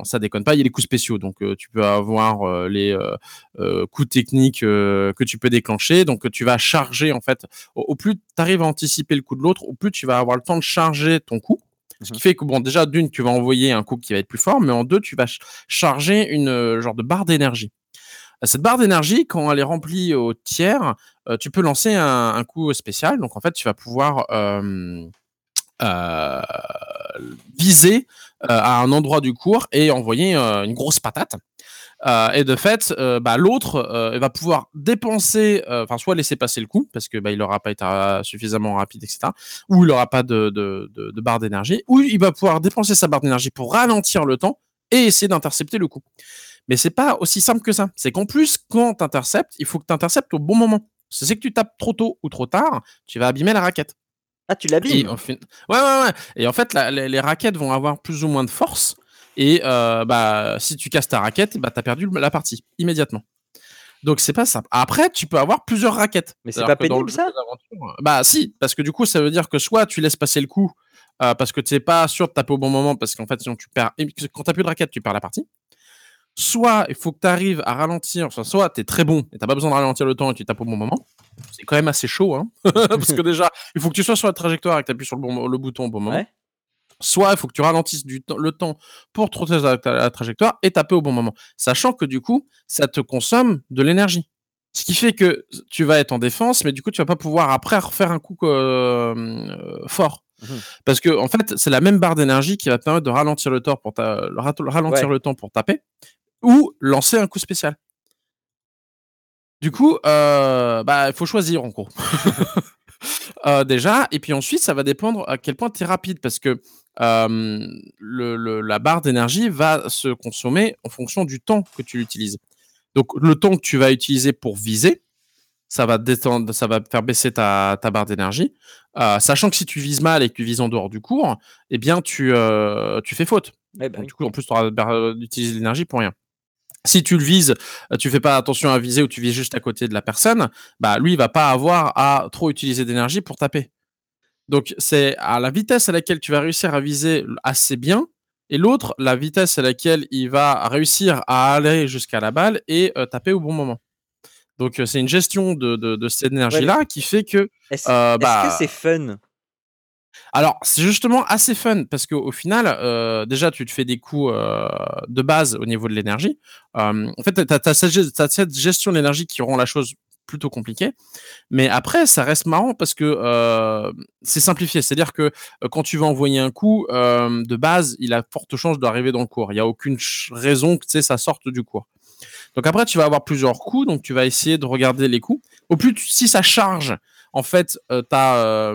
ça déconne pas. Il y a les coups spéciaux, donc euh, tu peux avoir les coups techniques que tu peux déclencher. Donc tu vas charger en fait. Au, au plus tu arrives à anticiper le coup de l'autre, au plus tu vas avoir le temps de charger ton coup. Ce qui Mhm. fait que bon, déjà d'une, tu vas envoyer un coup qui va être plus fort, mais en deux, tu vas ch- charger une euh, genre de barre d'énergie. Cette barre d'énergie, quand elle est remplie au tiers, euh, tu peux lancer un, coup spécial. Donc en fait, tu vas pouvoir euh, euh, viser euh, à un endroit du cours et envoyer euh, une grosse patate. Euh, et de fait, euh, bah, l'autre euh, va pouvoir dépenser, euh, soit laisser passer le coup parce que bah, il n'aura pas été euh, suffisamment rapide, etc. Ou il n'aura pas de barre d'énergie. Ou il va pouvoir dépenser sa barre d'énergie pour ralentir le temps et essayer d'intercepter le coup. Mais c'est pas aussi simple que ça. C'est qu'en plus, quand tu interceptes, il faut que tu interceptes au bon moment. Si c'est que tu tapes trop tôt ou trop tard, tu vas abîmer la raquette. Ah, tu l'abîmes fait, ouais, ouais, ouais. Et en fait, la- les, les raquettes vont avoir plus ou moins de force. Et euh, bah, si tu casses ta raquette, bah, tu as perdu la partie immédiatement. Donc, c'est pas simple. Après, tu peux avoir plusieurs raquettes. Mais c'est pas pénible, ça euh, Bah, si, parce que du coup, ça veut dire que soit tu laisses passer le coup euh, parce que tu n'es pas sûr de taper au bon moment, parce qu'en fait, sinon tu perds. Quand tu plus de raquette, tu perds la partie. Soit il faut que tu arrives à ralentir, enfin, soit tu es très bon et tu pas besoin de ralentir le temps et tu tapes au bon moment. C'est quand même assez chaud, hein *laughs* parce que déjà, il faut que tu sois sur la trajectoire et que tu appuies sur le, bon, le bouton au bon moment. Ouais. Soit il faut que tu ralentisses du le temps pour trotter la, la trajectoire et taper au bon moment. Sachant que du coup, ça te consomme de l'énergie. Ce qui fait que tu vas être en défense, mais du coup, tu vas pas pouvoir après refaire un coup euh, euh, fort. Mmh Parce que en fait, c'est la même barre d'énergie qui va te permettre de ralentir le temps pour, ta... ralentir le temps pour taper ou lancer un coup spécial. Du coup, euh, bah, il faut choisir en gros. *laughs* *laughs* déjà, et puis ensuite, ça va dépendre à quel point tu es rapide parce que le, la barre d'énergie va se consommer en fonction du temps que tu l'utilises. Donc, le temps que tu vas utiliser pour viser, ça va détendre, ça va faire baisser ta, ta barre d'énergie. Euh, sachant que si tu vises mal et que tu vises en dehors du cours, eh bien, tu, euh, tu fais faute. bah Du coup, en plus, tu auras d'utiliser l'énergie pour rien. Si tu le vises, euh, tu fais pas attention à viser ou tu vises juste à côté de la personne, bah lui, il va pas avoir à trop utiliser d'énergie pour taper. Donc, c'est à la vitesse à laquelle tu vas réussir à viser assez bien et l'autre, la vitesse à laquelle il va réussir à aller jusqu'à la balle et euh, taper au bon moment. Donc euh, c'est une gestion de, de, cette énergie-là qui fait que... Est-ce euh, bah, que c'est fun? Alors, c'est justement assez fun parce qu'au final, déjà, tu te fais des coups de base au niveau de l'énergie. en fait, tu as, cette gestion de l'énergie qui rend la chose plutôt compliqué. Mais après, ça reste marrant parce que euh, c'est simplifié. C'est-à-dire que euh, quand tu vas envoyer un coup, euh, de base, il a forte chance d'arriver dans le cours. Il n'y a aucune raison que ça sorte du cours. Donc après, tu vas avoir plusieurs coups. Donc tu vas essayer de regarder les coups. Au plus, si ça charge, en fait, as,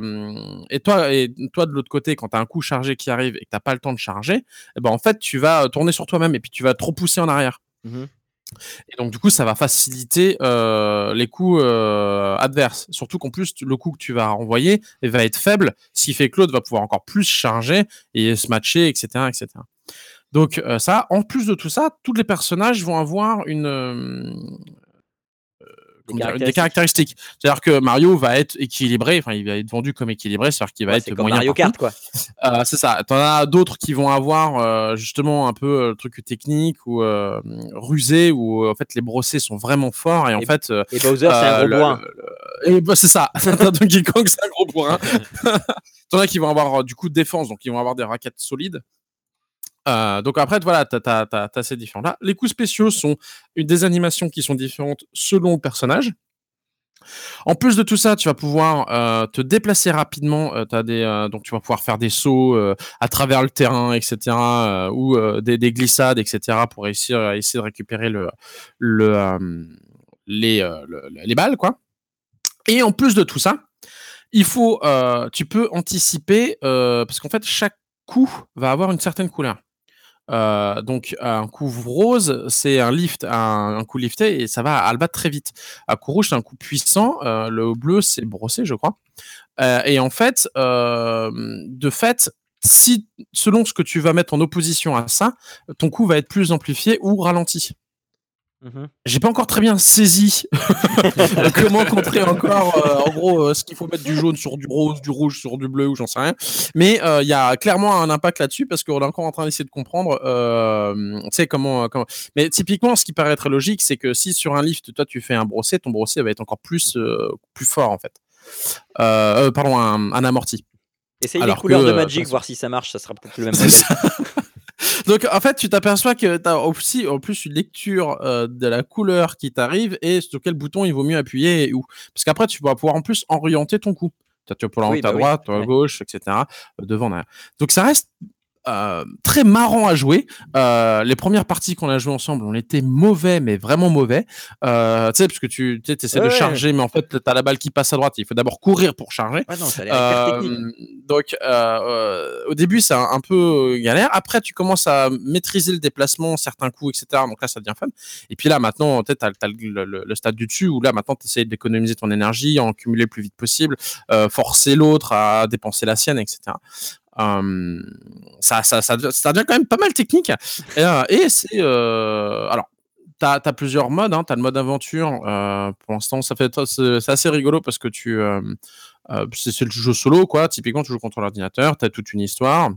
et toi et toi de l'autre côté, quand tu as un coup chargé qui arrive et que tu n'as pas le temps de charger, eh ben en fait, tu vas tourner sur toi-même et puis tu vas trop pousser en arrière. Mmh et donc, du coup, ça va faciliter euh, les coups euh, adverses. Surtout qu'en plus, le coup que tu vas envoyer va être faible, ce qui fait que l'autre va pouvoir encore plus charger et se matcher, etc. etc. Donc, euh, ça, en plus de tout ça, tous les personnages vont avoir une, des caractéristiques. C'est-à-dire que Mario va être équilibré, enfin il va être vendu comme équilibré, c'est-à-dire qu'il va être comme Mario Kart quoi. Euh, c'est ça. T'en as d'autres qui vont avoir euh, justement un peu euh, le truc technique ou rusé où en fait les brossés sont vraiment forts et en fait. et Bowser c'est un gros bourrin. Et bah, c'est ça. *laughs* Donkey Kong c'est un gros bourrin. *laughs* *laughs* T'en as qui vont avoir du coup de défense, donc ils vont avoir des raquettes solides. Euh, donc après, voilà, tu as, ces différents-là. Les coups spéciaux sont des animations qui sont différentes selon le personnage. En plus de tout ça, tu vas pouvoir euh, te déplacer rapidement. Euh, des, donc tu vas pouvoir faire des sauts à travers le terrain, etc., ou des, des, glissades, etc., pour réussir à essayer de récupérer le, le, les, les balles, quoi. Et en plus de tout ça, il faut, tu peux anticiper parce qu'en fait chaque coup va avoir une certaine couleur. Euh, donc un coup rose, c'est un lift, un, coup lifté et ça va à très vite. Un coup rouge, c'est un coup puissant. Euh, le bleu, c'est brossé, je crois. Euh, et en fait, de fait, si selon ce que tu vas mettre en opposition à ça, ton coup va être plus amplifié ou ralenti. Mmh J'ai pas encore très bien saisi *laughs* comment contrer encore, euh, en gros, euh, ce qu'il faut mettre du jaune sur du rose, du rouge sur du bleu ou j'en sais rien. Mais euh, il y a clairement un impact là-dessus parce qu'on est encore en train d'essayer de comprendre, tu sais comment, comment. Mais typiquement, ce qui paraît très logique, c'est que si sur un lift, toi tu fais un brossé, ton brossé va être encore plus plus fort en fait. pardon, un, amorti. Essaye les couleurs de Magic, voir si ça marche, ça sera peut-être le même. Donc en fait, tu t'aperçois que tu as aussi en plus une lecture euh, de la couleur qui t'arrive et sur quel bouton il vaut mieux appuyer et où. Parce qu'après, tu vas pouvoir en plus orienter ton coup. Tu vas pouvoir à bah droite, à gauche, etc. Euh, devant, derrière. Donc ça reste euh, très marrant à jouer. Euh, les premières parties qu'on a joué ensemble, on était mauvais, mais vraiment mauvais. Euh, tu sais, parce que tu essaies de charger, mais en fait, tu as la balle qui passe à droite. Il faut d'abord courir pour charger. donc, au début, c'est un, peu galère. Après, tu commences à maîtriser le déplacement, certains coups, etc. Donc là, ça devient fun. Et puis là, maintenant, tu as, le, stade du dessus où là, maintenant, tu essaies d'économiser ton énergie, en cumuler le plus vite possible, forcer l'autre à dépenser la sienne, etc ça, ça, ça, ça, devient quand même pas mal technique. Et, euh, c'est. Euh, alors, tu as, plusieurs modes. Hein. Tu as le mode aventure. Euh, pour l'instant, ça fait c'est assez rigolo parce que tu. c'est le jeu solo, quoi. Typiquement, tu joues contre l'ordinateur. Tu as toute une histoire.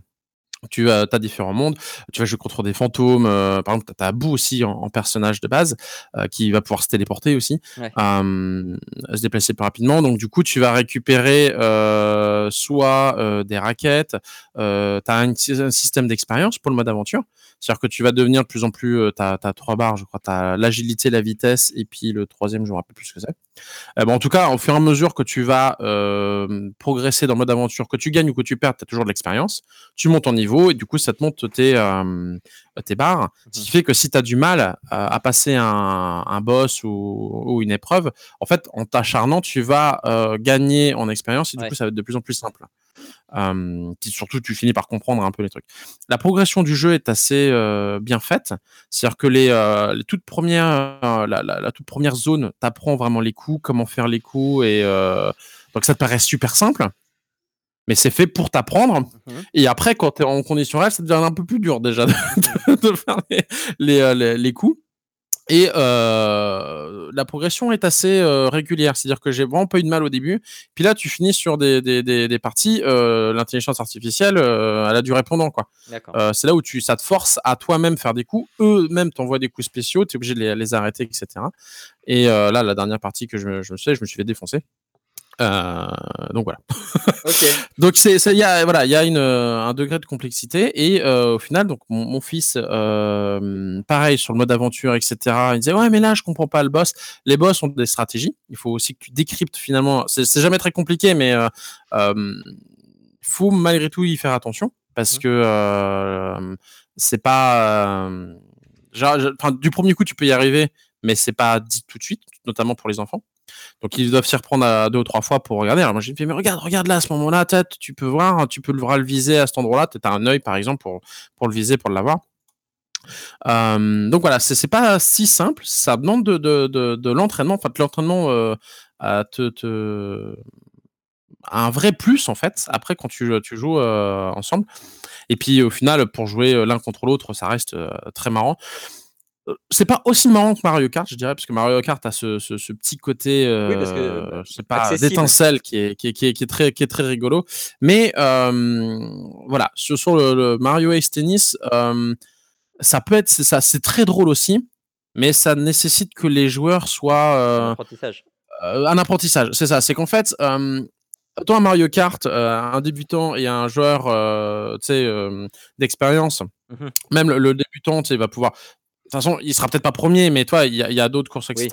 Tu as, différents mondes. Tu vas jouer contre des fantômes. Euh, par exemple, tu as, aussi en, personnage de base euh, qui va pouvoir se téléporter aussi, se déplacer plus rapidement. Donc, du coup, tu vas récupérer euh, soit des raquettes, tu as un, système d'expérience pour le mode aventure. C'est-à-dire que tu vas devenir de plus en plus. tu as, trois barres, je crois. Tu as l'agilité, la vitesse et puis le troisième, je ne me rappelle plus ce que c'est. Bon, en tout cas, au fur et à mesure que tu vas progresser dans le mode aventure, que tu gagnes ou que tu perds, tu as toujours de l'expérience. Tu montes en niveau et du coup, ça te monte tes, euh, tes barres. Ce qui mmh fait que si tu as du mal à, passer un, boss ou, une épreuve, en fait, en t'acharnant, tu vas euh, gagner en expérience et du coup, ça va être de plus en plus simple. Surtout, tu finis par comprendre un peu les trucs. La progression du jeu est assez euh, bien faite. C'est-à-dire que les, les, toutes premières, la, la, toute première zone t'apprend vraiment les coups, comment faire les coups et donc ça te paraît super simple mais c'est fait pour t'apprendre. Mmh et après, quand tu es en condition réelle, ça devient un peu plus dur déjà de, faire les, euh, les, les, coups. Et euh, la progression est assez euh, régulière, c'est-à-dire que j'ai vraiment pas eu de mal au début. Puis là, tu finis sur des, des, des, des parties, euh, l'intelligence artificielle, elle a du répondant. quoi. c'est là où tu, ça te force à toi-même faire des coups. Eux-mêmes t'envoient des coups spéciaux, tu es obligé de les, les, arrêter, etc. Et là, la dernière partie que je, je me suis je me suis fait défoncer. Euh, donc voilà. *laughs* donc c'est il y a voilà il y a une, un degré de complexité et euh, au final donc mon, mon fils euh, pareil sur le mode aventure etc il disait ouais mais là je comprends pas le boss. Les boss ont des stratégies. Il faut aussi que tu décryptes finalement. C'est jamais très compliqué mais euh, faut malgré tout y faire attention parce mmh. que c'est pas genre, du premier coup tu peux y arriver mais c'est pas dit tout de suite notamment pour les enfants donc ils doivent s'y reprendre à deux ou trois fois pour regarder. Alors moi j'ai dit mais regarde, regarde là à ce moment-là, tu peux voir, tu peux le, viser à cet endroit-là. Tu as un œil par exemple pour, pour le viser, pour l'avoir. Euh, donc voilà, c'est pas si simple. Ça demande de, de, l'entraînement, enfin de l'entraînement euh, à te, te, un vrai plus en fait. Après quand tu, tu joues euh, ensemble. Et puis au final, pour jouer l'un contre l'autre, ça reste très marrant c'est pas aussi marrant que Mario Kart, je dirais, parce que Mario Kart a ce, ce, petit côté, euh, c'est pas d'étincelle qui est, qui, est, qui, est, très, qui est très rigolo. Mais euh, voilà, sur, sur le, Mario Ace Tennis, euh, ça peut être, ça, c'est très drôle aussi, mais ça nécessite que les joueurs soient un apprentissage. un apprentissage, c'est ça. C'est qu'en fait, toi, Mario Kart, un débutant et un joueur, tu sais, d'expérience. Mmh même le, le débutant, va pouvoir toute façon, il sera peut-être pas premier, mais toi, il y a, d'autres courses, etc.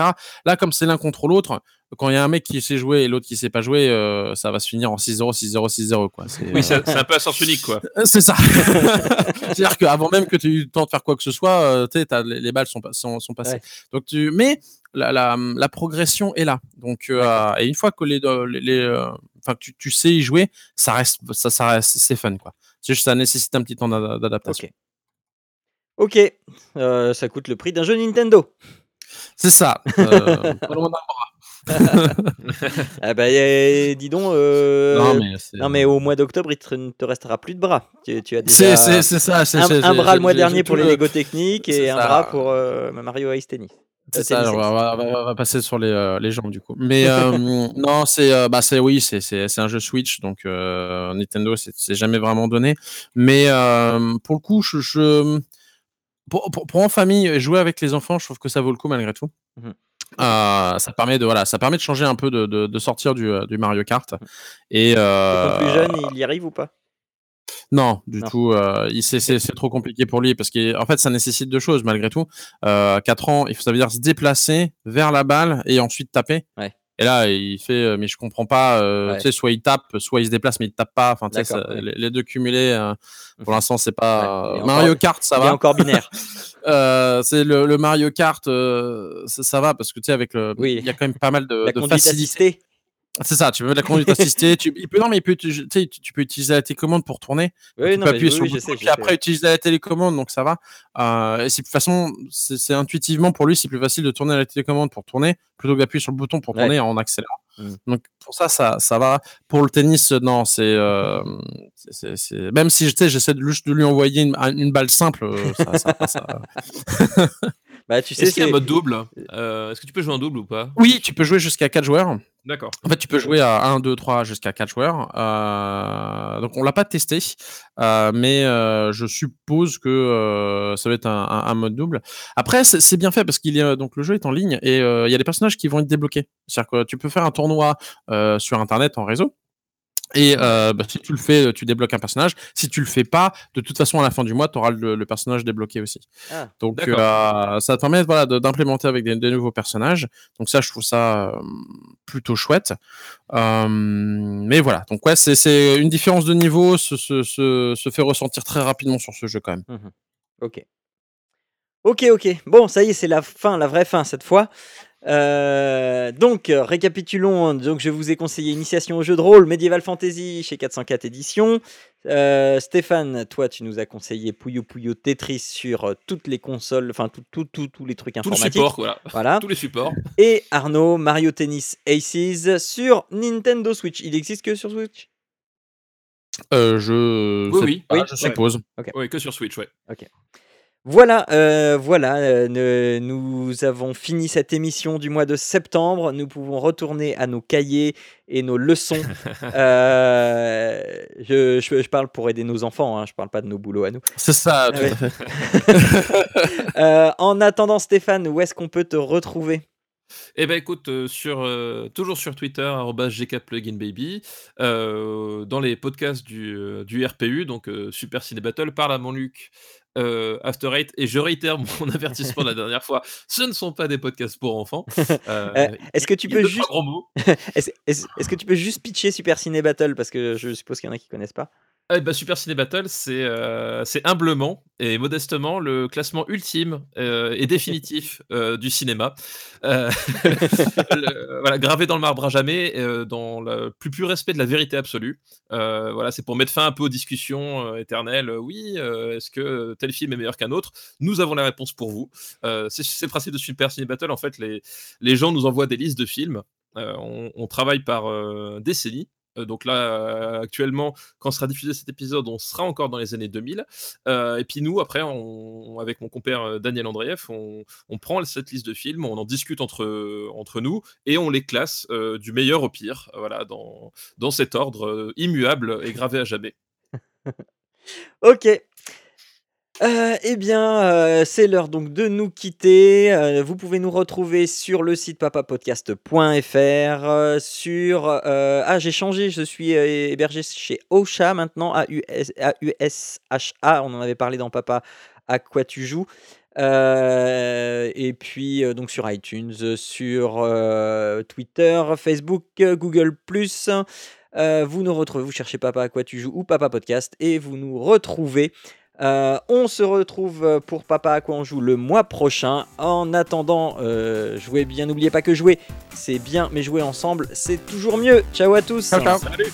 Là, comme c'est l'un contre l'autre, quand il y a un mec qui sait jouer et l'autre qui sait pas jouer, euh, ça va se finir en 6-0, 6-0, 6-0. Quoi. Oui, c'est un peu à sens unique. quoi. Euh, *laughs* c'est ça. *laughs* C'est-à-dire qu'avant même que tu aies eu le temps de faire quoi que ce soit, euh, les, les, balles sont, sont, sont passées. Donc, tu... Mais la, la, la, progression est là. Donc, et une fois que, les, les, enfin, tu, tu, sais y jouer, ça reste, ça, ça reste, c'est fun. Quoi. C'est juste ça nécessite un petit temps d'adaptation. Ok, euh, ça coûte le prix d'un jeu Nintendo. C'est ça. *laughs* Euh, *laughs* ah bah, dis donc. Euh, non, mais au mois d'octobre, il ne te restera plus de bras. Tu, tu as déjà c'est, ça, un, un bras le mois dernier pour les Lego techniques et un bras pour Mario Ice Tennis. C'est ça, on va, passer sur les, les jambes du coup. Mais *laughs* non, c'est bah c'est oui, c'est, c'est, un jeu Switch, donc Nintendo c'est, jamais vraiment donné. Mais pour le coup, je pour, en famille, jouer avec les enfants, je trouve que ça vaut le coup malgré tout. Mmh euh, ça permet de voilà, ça permet de changer un peu, de, de, sortir du, euh, du, Mario Kart. Mmh. Et euh... plus jeune, il y arrive ou pas? Non, du tout. Euh, c'est trop compliqué pour lui parce qu'en fait, ça nécessite deux choses malgré tout. 4 ans, il faut ça veut dire se déplacer vers la balle et ensuite taper. Ouais. Et là, il fait, euh, mais je comprends pas. Euh, tu sais, soit il tape, soit il se déplace, mais il tape pas. Enfin, tu sais, les, deux cumulés. Euh, pour l'instant, c'est pas Mario Kart, ça va. Il est encore binaire. *laughs* c'est le, Mario Kart, ça, va parce que tu sais, avec le, il y a quand même pas mal de, la de facilité. C'est ça, tu veux la conduite assistée. tu, il peut, non, mais il peut, tu, tu, peux utiliser la télécommande pour tourner. Oui, tu non, peux appuyer sur le bouton, puis après utiliser la télécommande, donc ça va. Euh, et de toute façon, c'est intuitivement pour lui, c'est plus facile de tourner la télécommande pour tourner plutôt que d'appuyer sur le bouton pour tourner en accélérant. Mmh. Donc pour ça, ça, ça va. Pour le tennis, non, c'est, euh, même si j'essaie de, de lui envoyer une, une balle simple, euh, ça, ça, ça *laughs* Bah, tu sais, Est-ce qu'il y a un mode double Euh, Est-ce que tu peux jouer en double ou pas? Oui, tu peux jouer jusqu'à 4 joueurs. D'accord. En fait, tu peux jouer à 1, 2, 3 jusqu'à 4 joueurs. Euh, donc, on l'a pas testé, euh, mais euh, je suppose que euh, ça va être un, un- un mode double. Après, c'est c'est bien fait parce qu'il y a donc le jeu est en ligne et euh, il y a des personnages qui vont être débloqués. C'est-à-dire que tu peux faire un tournoi euh, sur Internet en réseau. Et euh, bah, si tu le fais, tu débloques un personnage. Si tu le fais pas, de toute façon, à la fin du mois, tu auras le, le personnage débloqué aussi. Ah, Donc, euh, ça te permet voilà, de- d'implémenter avec des, des nouveaux personnages. Donc, ça, je trouve ça euh, plutôt chouette. Euh, mais voilà. Donc, ouais, c'est- une différence de niveau se, se, se, se fait ressentir très rapidement sur ce jeu quand même. Ok. Ok, ok. Bon, ça y est, c'est la fin, la vraie fin cette fois. Euh, donc, euh, récapitulons. Donc, je vous ai conseillé Initiation au jeu de rôle, Medieval Fantasy chez 404 Éditions. Euh, Stéphane, toi, tu nous as conseillé Puyo Puyo Tetris sur toutes les consoles, enfin, tout, tout, tout- tous les trucs Tout le informatiques. support, voilà. Voilà. Tous les supports. Et Arnaud, Mario Tennis Aces sur Nintendo Switch. Il existe que sur Switch? Euh, je, Oui, oui. pas, Oui, je ouais. suppose. Oui, que sur Switch, ouais. Voilà, euh, voilà, euh, ne- nous avons fini cette émission du mois de septembre. Nous pouvons retourner à nos cahiers et nos leçons. *laughs* Euh, je, je- je parle pour aider nos enfants, hein, je parle pas de nos boulots à nous. C'est ça, Ouais. *laughs* Euh, en attendant, Stéphane, où est-ce qu'on peut te retrouver? Eh ben écoute, euh, sur, euh, toujours sur Twitter, gkpluginbaby, euh, dans les podcasts du, du RPU, donc Super Ciné Battle, parle à mon Luc, After Eight, et je réitère mon *laughs* avertissement de la dernière fois, ce ne sont pas des podcasts pour enfants. *laughs* Est-ce que tu peux ne juste, *laughs* est-ce est-ce que tu peux juste pitcher Super Ciné Battle parce que je suppose qu'il y en a qui connaissent pas? Ah, bah, Super Ciné Battle, c'est euh, c'est humblement et modestement le classement ultime euh, et définitif *laughs* euh, du cinéma. *laughs* Le- voilà, gravé dans le marbre à jamais, dans le plus pur respect de la vérité absolue. Voilà, c'est pour mettre fin un peu aux discussions éternelles. Oui, est-ce que tel film est meilleur qu'un autre? Nous avons la réponse pour vous. C'est le principe de Super Ciné Battle. En fait, les, les gens nous envoient des listes de films. On, on travaille par décennies. Euh, donc là, euh, actuellement, quand sera diffusé cet épisode, on sera encore dans les années 2000. Euh, et puis nous, après, avec mon compère euh, Daniel Andreev, on, on prend cette liste de films, on en discute entre, entre nous et on les classe euh, du meilleur au pire, voilà, dans, dans cet ordre euh, immuable et gravé à jamais. *laughs* Ok. Euh, eh bien, euh, c'est l'heure donc de nous quitter. Euh, vous pouvez nous retrouver sur le site papapodcast.fr. sur ah, j'ai changé. Je suis hébergé chez Ocha maintenant. A U S H A. On en avait parlé dans Papa. À quoi tu joues Et puis donc sur iTunes, sur Twitter, Facebook, Google vous nous retrouvez, vous cherchez Papa à quoi tu joues ou Papa Podcast et vous nous retrouvez. Euh, on se retrouve euh, pour Papa à quoi on joue le mois prochain. En attendant, euh, jouez bien. N'oubliez pas que jouer, c'est bien, mais jouer ensemble, c'est toujours mieux. Ciao à tous. Ciao, ciao. Salut